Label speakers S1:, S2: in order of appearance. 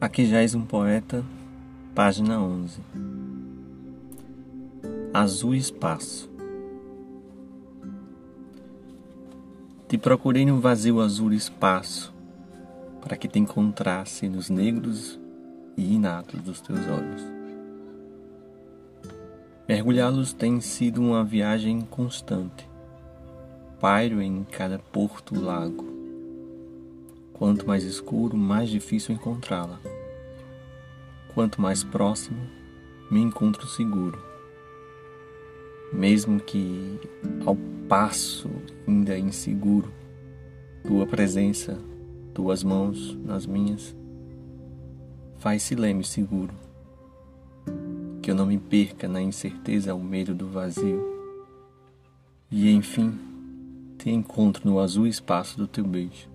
S1: Aqui já és um poeta, página 11. Azul Espaço. Te procurei no vazio azul espaço, para que te encontrasse nos negros e inatos dos teus olhos. Mergulhá-los tem sido uma viagem constante. Pairo em cada porto lago Quanto mais escuro, mais difícil encontrá-la. Quanto mais próximo, me encontro seguro. Mesmo que ao passo ainda inseguro, tua presença, tuas mãos nas minhas, faz-se leme seguro. Que eu não me perca na incerteza ao meio do vazio. E enfim, te encontro no azul espaço do teu beijo.